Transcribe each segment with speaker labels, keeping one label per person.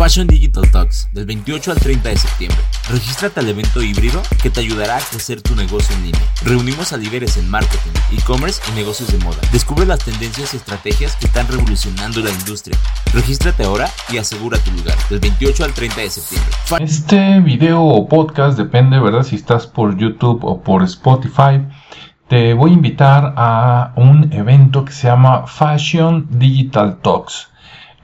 Speaker 1: Fashion Digital Talks del 28 al 30 de septiembre. Regístrate al evento híbrido que te ayudará a crecer tu negocio en línea. Reunimos a líderes en marketing, e-commerce y negocios de moda. Descubre las tendencias y estrategias que están revolucionando la industria. Regístrate ahora y asegura tu lugar del 28 al 30 de septiembre.
Speaker 2: Este video o podcast depende, ¿verdad? Si estás por YouTube o por Spotify. Te voy a invitar a un evento que se llama Fashion Digital Talks.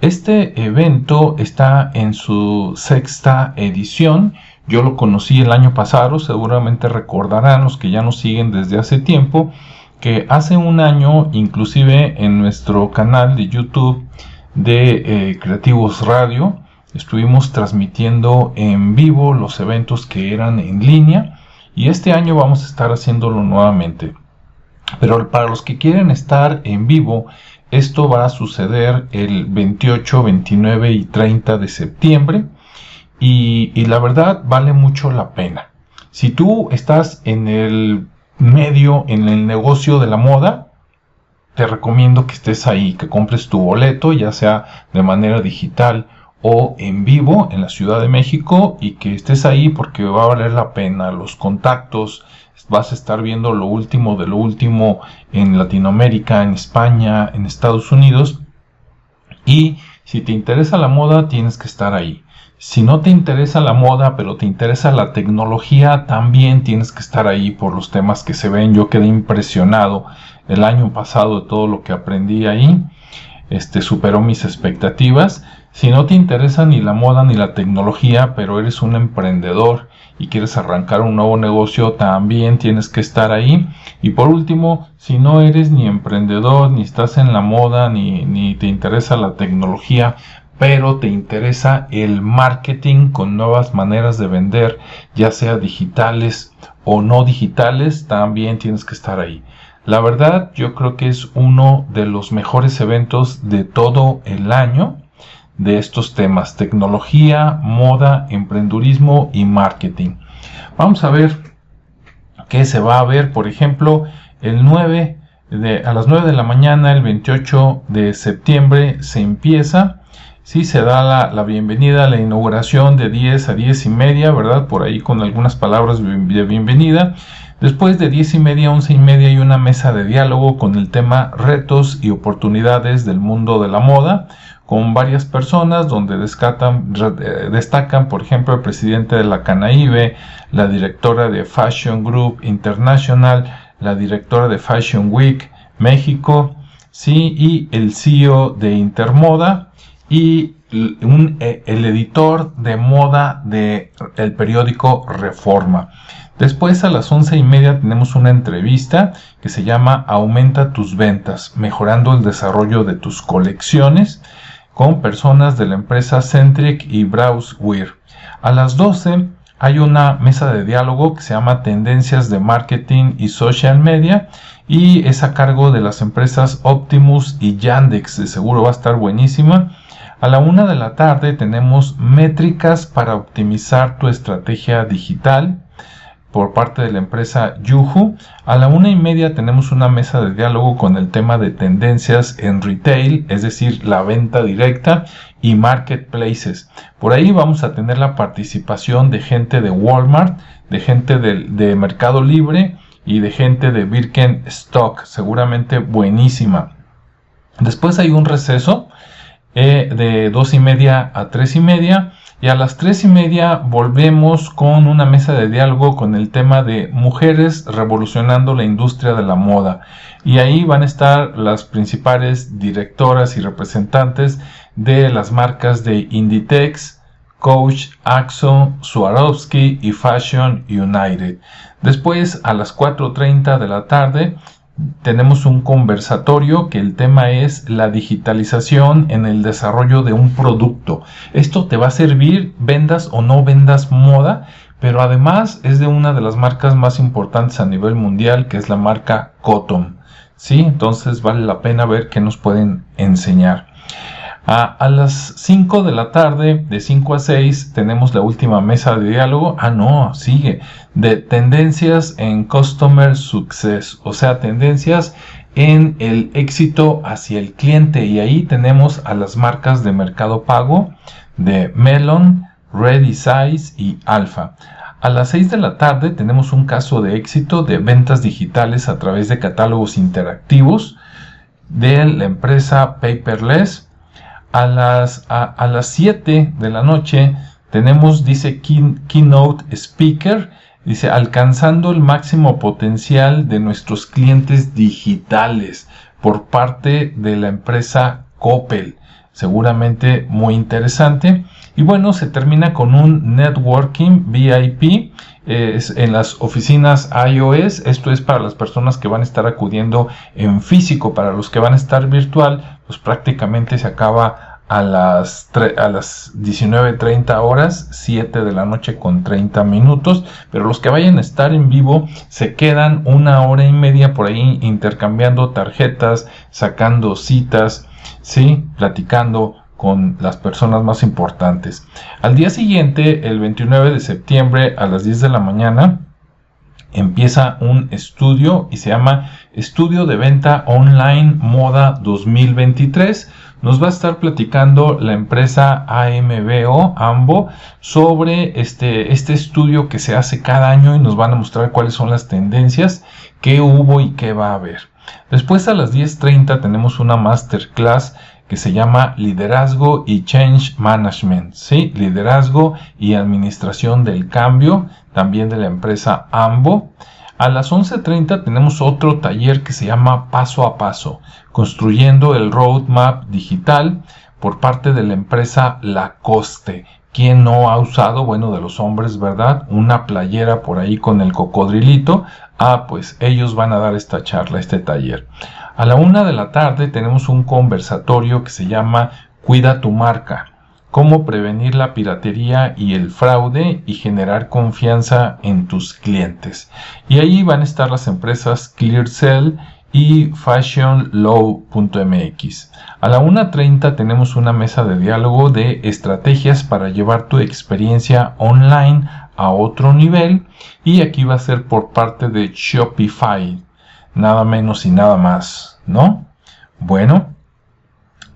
Speaker 2: Este evento está en su sexta edición. Yo lo conocí el año pasado, seguramente recordarán los que ya nos siguen desde hace tiempo, que hace un año, inclusive en nuestro canal de YouTube de eh, Creativos Radio, estuvimos transmitiendo en vivo los eventos que eran en línea y este año vamos a estar haciéndolo nuevamente. Pero para los que quieren estar en vivo, esto va a suceder el 28, 29 y 30 de septiembre y, la verdad vale mucho la pena. Si tú estás en el medio, en el negocio de la moda, te recomiendo que estés ahí, que compres tu boleto, ya sea de manera digital o en vivo en la Ciudad de México y que estés ahí porque va a valer la pena. Los contactos, vas a estar viendo lo último de lo último en Latinoamérica, en España, en Estados Unidos. Y si te interesa la moda, tienes que estar ahí. Si no te interesa la moda, pero te interesa la tecnología, también tienes que estar ahí por los temas que se ven. Yo quedé impresionado el año pasado de todo lo que aprendí ahí. Este superó mis expectativas. Si no te interesa ni la moda ni la tecnología, pero eres un emprendedor y quieres arrancar un nuevo negocio, también tienes que estar ahí. Y por último, si no eres ni emprendedor, ni estás en la moda, ni, ni te interesa la tecnología, pero te interesa el marketing con nuevas maneras de vender, ya sea digitales o no digitales, también tienes que estar ahí. La verdad, yo creo que es uno de los mejores eventos de todo el año de estos temas, tecnología, moda, emprendurismo y marketing. Vamos a ver qué se va a ver, por ejemplo, el 9 de, a las 9 de la mañana, el 28 de septiembre, se empieza. Sí, se da la, la, bienvenida a la inauguración de 10 a 10 y media, ¿verdad? Por ahí con algunas palabras de bienvenida. Después de 10 y media, 11 y media hay una mesa de diálogo con el tema retos y oportunidades del mundo de la moda con varias personas donde eh, destacan, por ejemplo, el presidente de la Canaíbe, la directora de Fashion Group International, la directora de Fashion Week México, sí, y el CEO de Intermoda y eh, el editor de moda del el periódico Reforma. Después a las once y media tenemos una entrevista que se llama Aumenta tus ventas, mejorando el desarrollo de tus colecciones con personas de la empresa Centric y Browseware. A las 12 hay una mesa de diálogo que se llama Tendencias de Marketing y Social Media y es a cargo de las empresas Optimus y Yandex. De seguro va a estar buenísima. A la una de la tarde tenemos métricas para optimizar tu estrategia digital por parte de la empresa Yuhu. A la una y media tenemos una mesa de diálogo con el tema de tendencias en retail, es decir, la venta directa y marketplaces. Por ahí vamos a tener la participación de gente de Walmart, de gente de, Mercado Libre y de gente de Birkenstock, seguramente buenísima. Después hay un receso eh, de dos y media a tres y media y a las tres y media volvemos con una mesa de diálogo con el tema de mujeres revolucionando la industria de la moda. Y ahí van a estar las principales directoras y representantes de las marcas de Inditex, Coach, Axo, Swarovski y Fashion United. Después, a las 4.30 de la tarde, tenemos un conversatorio que el tema es la digitalización en el desarrollo de un producto. Esto te va a servir, vendas o no vendas moda, pero además es de una de las marcas más importantes a nivel mundial, que es la marca Cotton. ¿Sí? Entonces vale la pena ver qué nos pueden enseñar. A, las 5 de la tarde, de 5 a 6, tenemos la última mesa de diálogo. Ah, no, sigue. De tendencias en Customer Success, o sea, tendencias en el éxito hacia el cliente. Y ahí tenemos a las marcas de mercado pago. de Melon, Ready Size y Alpha. A las 6 de la tarde tenemos un caso de éxito de ventas digitales a través de catálogos interactivos de la empresa Paperless. A las, a, las 7 de la noche tenemos, dice Keynote Speaker, dice, alcanzando el máximo potencial de nuestros clientes digitales por parte de la empresa Coppel. Seguramente muy interesante. Y bueno, se termina con un networking VIP en las oficinas iOS. Esto es para las personas que van a estar acudiendo en físico. Para los que van a estar virtual, pues prácticamente se acaba a las, a las 19.30 horas, 7 de la noche con 30 minutos. Pero los que vayan a estar en vivo se quedan una hora y media por ahí intercambiando tarjetas, sacando citas, ¿sí? platicando con las personas más importantes. Al día siguiente, el 29 de septiembre a las 10 de la mañana, empieza un estudio y se llama Estudio de Venta Online Moda 2023. Nos va a estar platicando la empresa AMBO, AMBO, sobre este, este estudio que se hace cada año y nos van a mostrar cuáles son las tendencias, qué hubo y qué va a haber. Después a las 10.30 tenemos una masterclass que se llama Liderazgo y Change Management, ¿sí? Liderazgo y Administración del Cambio, también de la empresa AMBO. A las 11.30 tenemos otro taller que se llama Paso a Paso, construyendo el roadmap digital por parte de la empresa Lacoste. ¿Quién no ha usado, bueno, de los hombres, verdad? Una playera por ahí con el cocodrilito. Ah, pues ellos van a dar esta charla, este taller. A la una de la tarde tenemos un conversatorio que se llama Cuida tu marca. Cómo prevenir la piratería y el fraude y generar confianza en tus clientes. Y ahí van a estar las empresas ClearCell y fashionlow.mx. A la 1.30 tenemos una mesa de diálogo de estrategias para llevar tu experiencia online a otro nivel y aquí va a ser por parte de Shopify nada menos y nada más, ¿no? Bueno,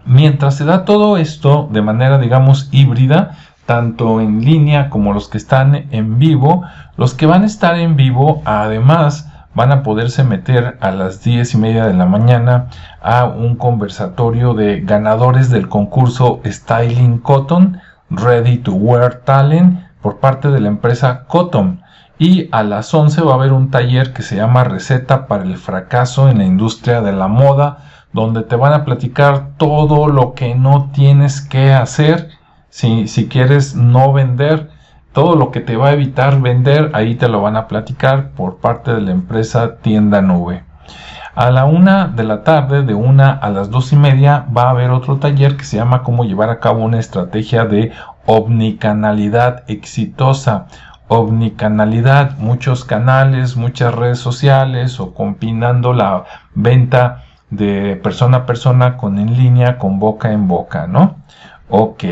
Speaker 2: mientras se da todo esto de manera, digamos, híbrida, tanto en línea como los que están en vivo, los que van a estar en vivo, además, van a poderse meter a las diez y media de la mañana a un conversatorio de ganadores del concurso Styling Cotton Ready to Wear Talent por parte de la empresa Cotton. Y a las 11 va a haber un taller que se llama Receta para el fracaso en la industria de la moda, donde te van a platicar todo lo que no tienes que hacer si, si quieres no vender. Todo lo que te va a evitar vender, ahí te lo van a platicar por parte de la empresa Tienda Nube. A la una de la tarde, de una a las dos y media, va a haber otro taller que se llama Cómo llevar a cabo una estrategia de omnicanalidad exitosa omnicanalidad, muchos canales, muchas redes sociales o combinando la venta de persona a persona con en línea, con boca en boca, ¿no? Ok.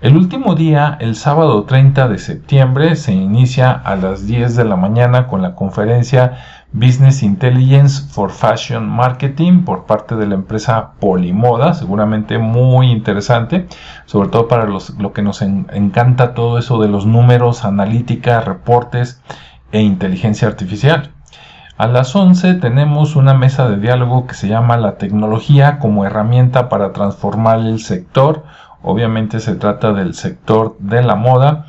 Speaker 2: El último día, el sábado 30 de septiembre, se inicia a las 10 de la mañana con la conferencia Business Intelligence for Fashion Marketing por parte de la empresa Polimoda, seguramente muy interesante, sobre todo para lo que nos encanta todo eso de los números, analítica, reportes e inteligencia artificial. A las 11 tenemos una mesa de diálogo que se llama La tecnología como herramienta para transformar el sector. Obviamente se trata del sector de la moda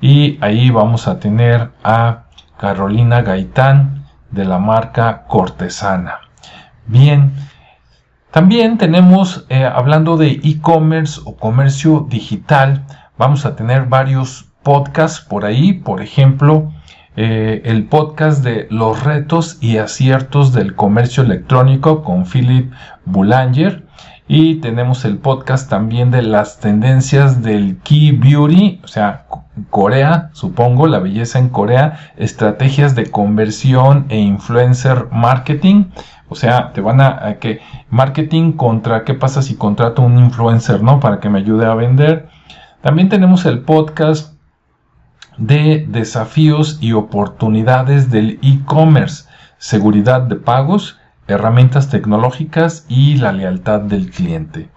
Speaker 2: y ahí vamos a tener a Carolina Gaitán, de la marca cortesana. Bien, también tenemos, eh, hablando de e-commerce o comercio digital, vamos a tener varios podcasts por ahí, por ejemplo, eh, el podcast de los retos y aciertos del comercio electrónico con Philip Boulanger y tenemos el podcast también de las tendencias del Key Beauty, o sea, Corea, supongo, la belleza en Corea, estrategias de conversión e influencer marketing. O sea, te van a, marketing contra qué pasa si contrato un influencer, ¿no? Para que me ayude a vender. También tenemos el podcast de desafíos y oportunidades del e-commerce, seguridad de pagos, herramientas tecnológicas y la lealtad del cliente.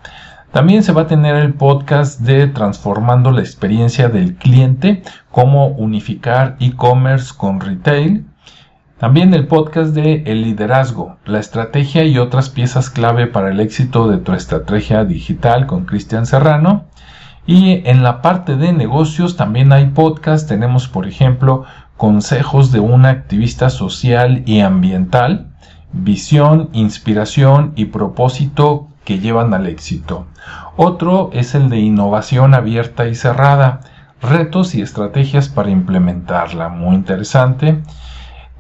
Speaker 2: También se va a tener el podcast de Transformando la experiencia del cliente, cómo unificar e-commerce con retail. También el podcast de El liderazgo, la estrategia y otras piezas clave para el éxito de tu estrategia digital con Cristian Serrano. Y en la parte de negocios también hay podcast. Tenemos, por ejemplo, consejos de una activista social y ambiental, visión, inspiración y propósito que llevan al éxito. Otro es el de innovación abierta y cerrada, retos y estrategias para implementarla. Muy interesante.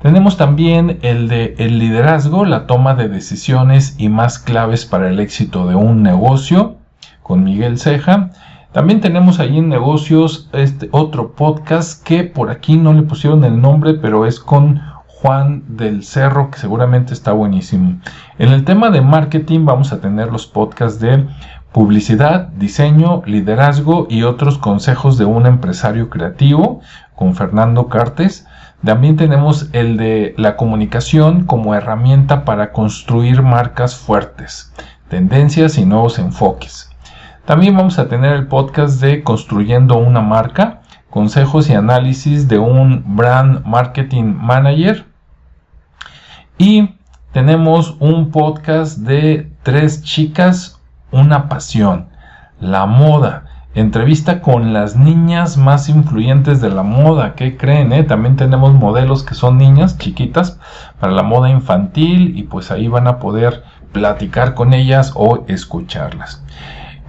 Speaker 2: Tenemos también el de el liderazgo, la toma de decisiones y más claves para el éxito de un negocio, con Miguel Ceja. También tenemos ahí en negocios este otro podcast que por aquí no le pusieron el nombre, pero es con Juan del Cerro, que seguramente está buenísimo. En el tema de marketing vamos a tener los podcasts de publicidad, diseño, liderazgo y otros consejos de un empresario creativo con Fernando Cartes. También tenemos el de la comunicación como herramienta para construir marcas fuertes, tendencias y nuevos enfoques. También vamos a tener el podcast de Construyendo una marca, consejos y análisis de un brand marketing manager y tenemos un podcast de tres chicas, una pasión, la moda. Entrevista con las niñas más influyentes de la moda. ¿Qué creen? Eh? También tenemos modelos que son niñas chiquitas para la moda infantil y pues ahí van a poder platicar con ellas o escucharlas.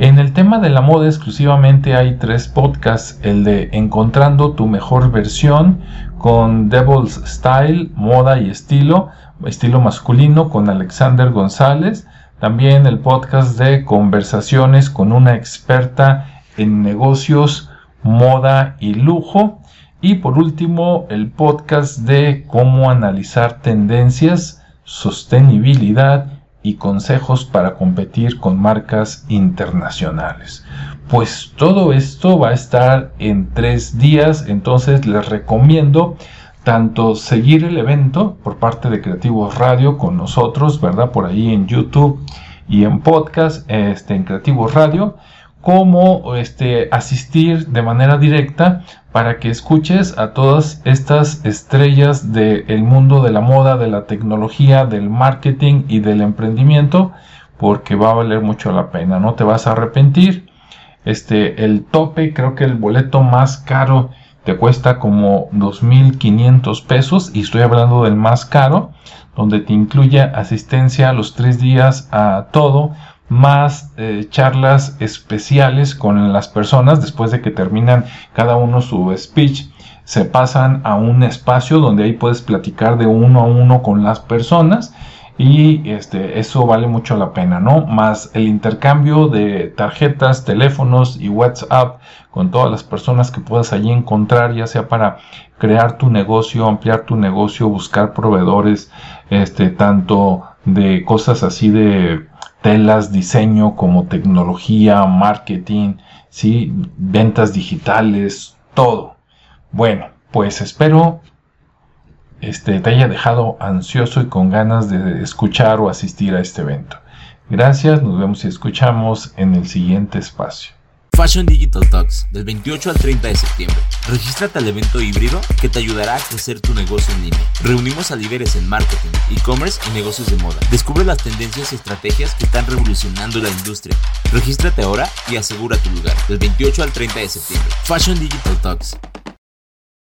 Speaker 2: En el tema de la moda exclusivamente hay tres podcasts, el de Encontrando tu mejor versión con Devil's Style, moda y estilo, estilo masculino con Alexander González, también el podcast de conversaciones con una experta en negocios, moda y lujo. Y por último, el podcast de cómo analizar tendencias, sostenibilidad y consejos para competir con marcas internacionales. Pues todo esto va a estar en tres días, entonces les recomiendo tanto seguir el evento por parte de Creativos Radio con nosotros, ¿verdad? Por ahí en YouTube y en podcast, este, en Creativos Radio, como este, asistir de manera directa para que escuches a todas estas estrellas del mundo de la moda, de la tecnología, del marketing y del emprendimiento, porque va a valer mucho la pena, no te vas a arrepentir. Este, el tope, creo que el boleto más caro te cuesta como 2.500 pesos y estoy hablando del más caro, donde te incluye asistencia a los tres días a todo, más eh, charlas especiales con las personas después de que terminan cada uno su speech. Se pasan a un espacio donde ahí puedes platicar de uno a uno con las personas y este, eso vale mucho la pena, ¿no? Más el intercambio de tarjetas, teléfonos y WhatsApp con todas las personas que puedas allí encontrar, ya sea para crear tu negocio, ampliar tu negocio, buscar proveedores, este, tanto de cosas así de telas, diseño, como tecnología, marketing, ¿sí? ventas digitales, todo. Bueno, pues espero este, te haya dejado ansioso y con ganas de escuchar o asistir a este evento. Gracias, nos vemos y escuchamos en el siguiente espacio.
Speaker 1: Fashion Digital Talks del 28 al 30 de septiembre. Regístrate al evento híbrido que te ayudará a crecer tu negocio en línea. Reunimos a líderes en marketing, e-commerce y negocios de moda. Descubre las tendencias y estrategias que están revolucionando la industria. Regístrate ahora y asegura tu lugar del 28 al 30 de septiembre. Fashion Digital Talks